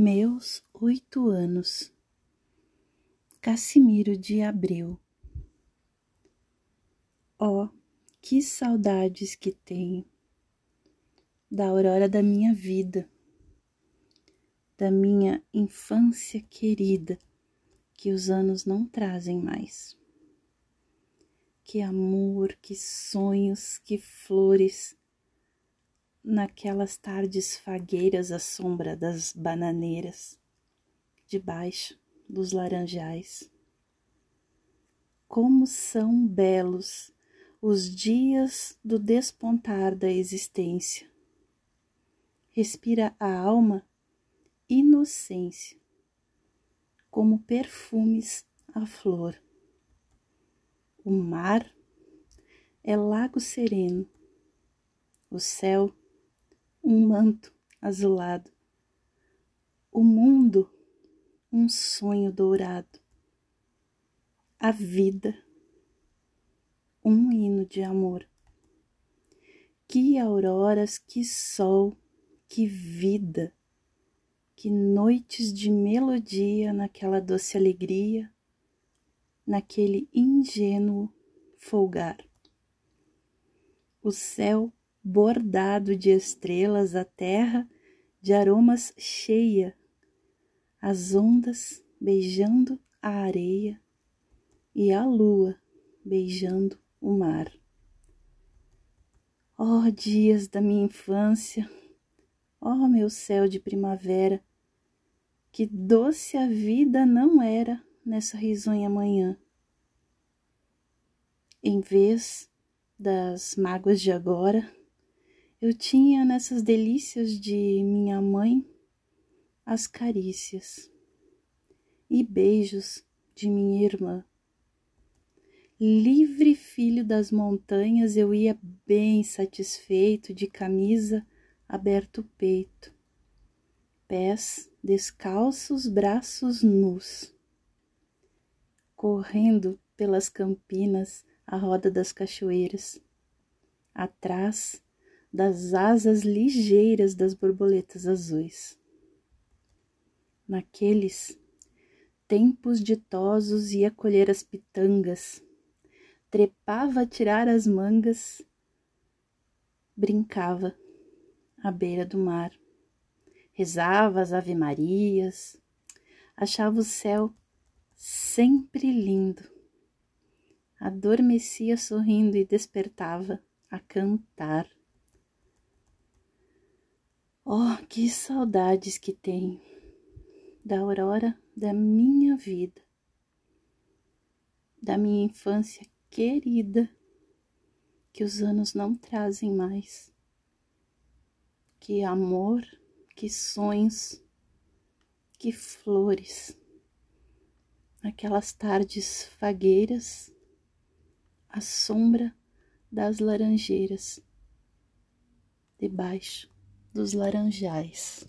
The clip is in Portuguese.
Meus oito anos. Cassimiro de Abreu. Oh, que saudades que tenho da aurora da minha vida, da minha infância querida, que os anos não trazem mais. Que amor, que sonhos, que flores naquelas tardes fagueiras à sombra das bananeiras, debaixo dos laranjais. Como são belos os dias do despontar da existência. Respira a alma inocência, como perfumes a flor. O mar é lago sereno, o céu um manto azulado, o mundo um sonho dourado, a vida um hino de amor. Que auroras, que sol, que vida, que noites de melodia naquela doce alegria, naquele ingênuo folgar. O céu bordado de estrelas, a terra de aromas cheia, as ondas beijando a areia e a lua beijando o mar. Oh, dias da minha infância, oh, meu céu de primavera, que doce a vida não era nessa risonha manhã. Em vez das mágoas de agora, eu tinha nessas delícias de minha mãe as carícias e beijos de minha irmã. Livre filho das montanhas, eu ia bem satisfeito, de camisa aberto o peito, pés descalços, braços nus, correndo pelas campinas à roda das cachoeiras. Atrás, das asas ligeiras das borboletas azuis. Naqueles tempos ditosos ia colher as pitangas, trepava a tirar as mangas, brincava à beira do mar, rezava as ave-marias, achava o céu sempre lindo, adormecia sorrindo e despertava a cantar. Oh, que saudades que tenho da aurora da minha vida, da minha infância querida, que os anos não trazem mais. Que amor, que sonhos, que flores, aquelas tardes fagueiras, a sombra das laranjeiras, debaixo dos laranjais.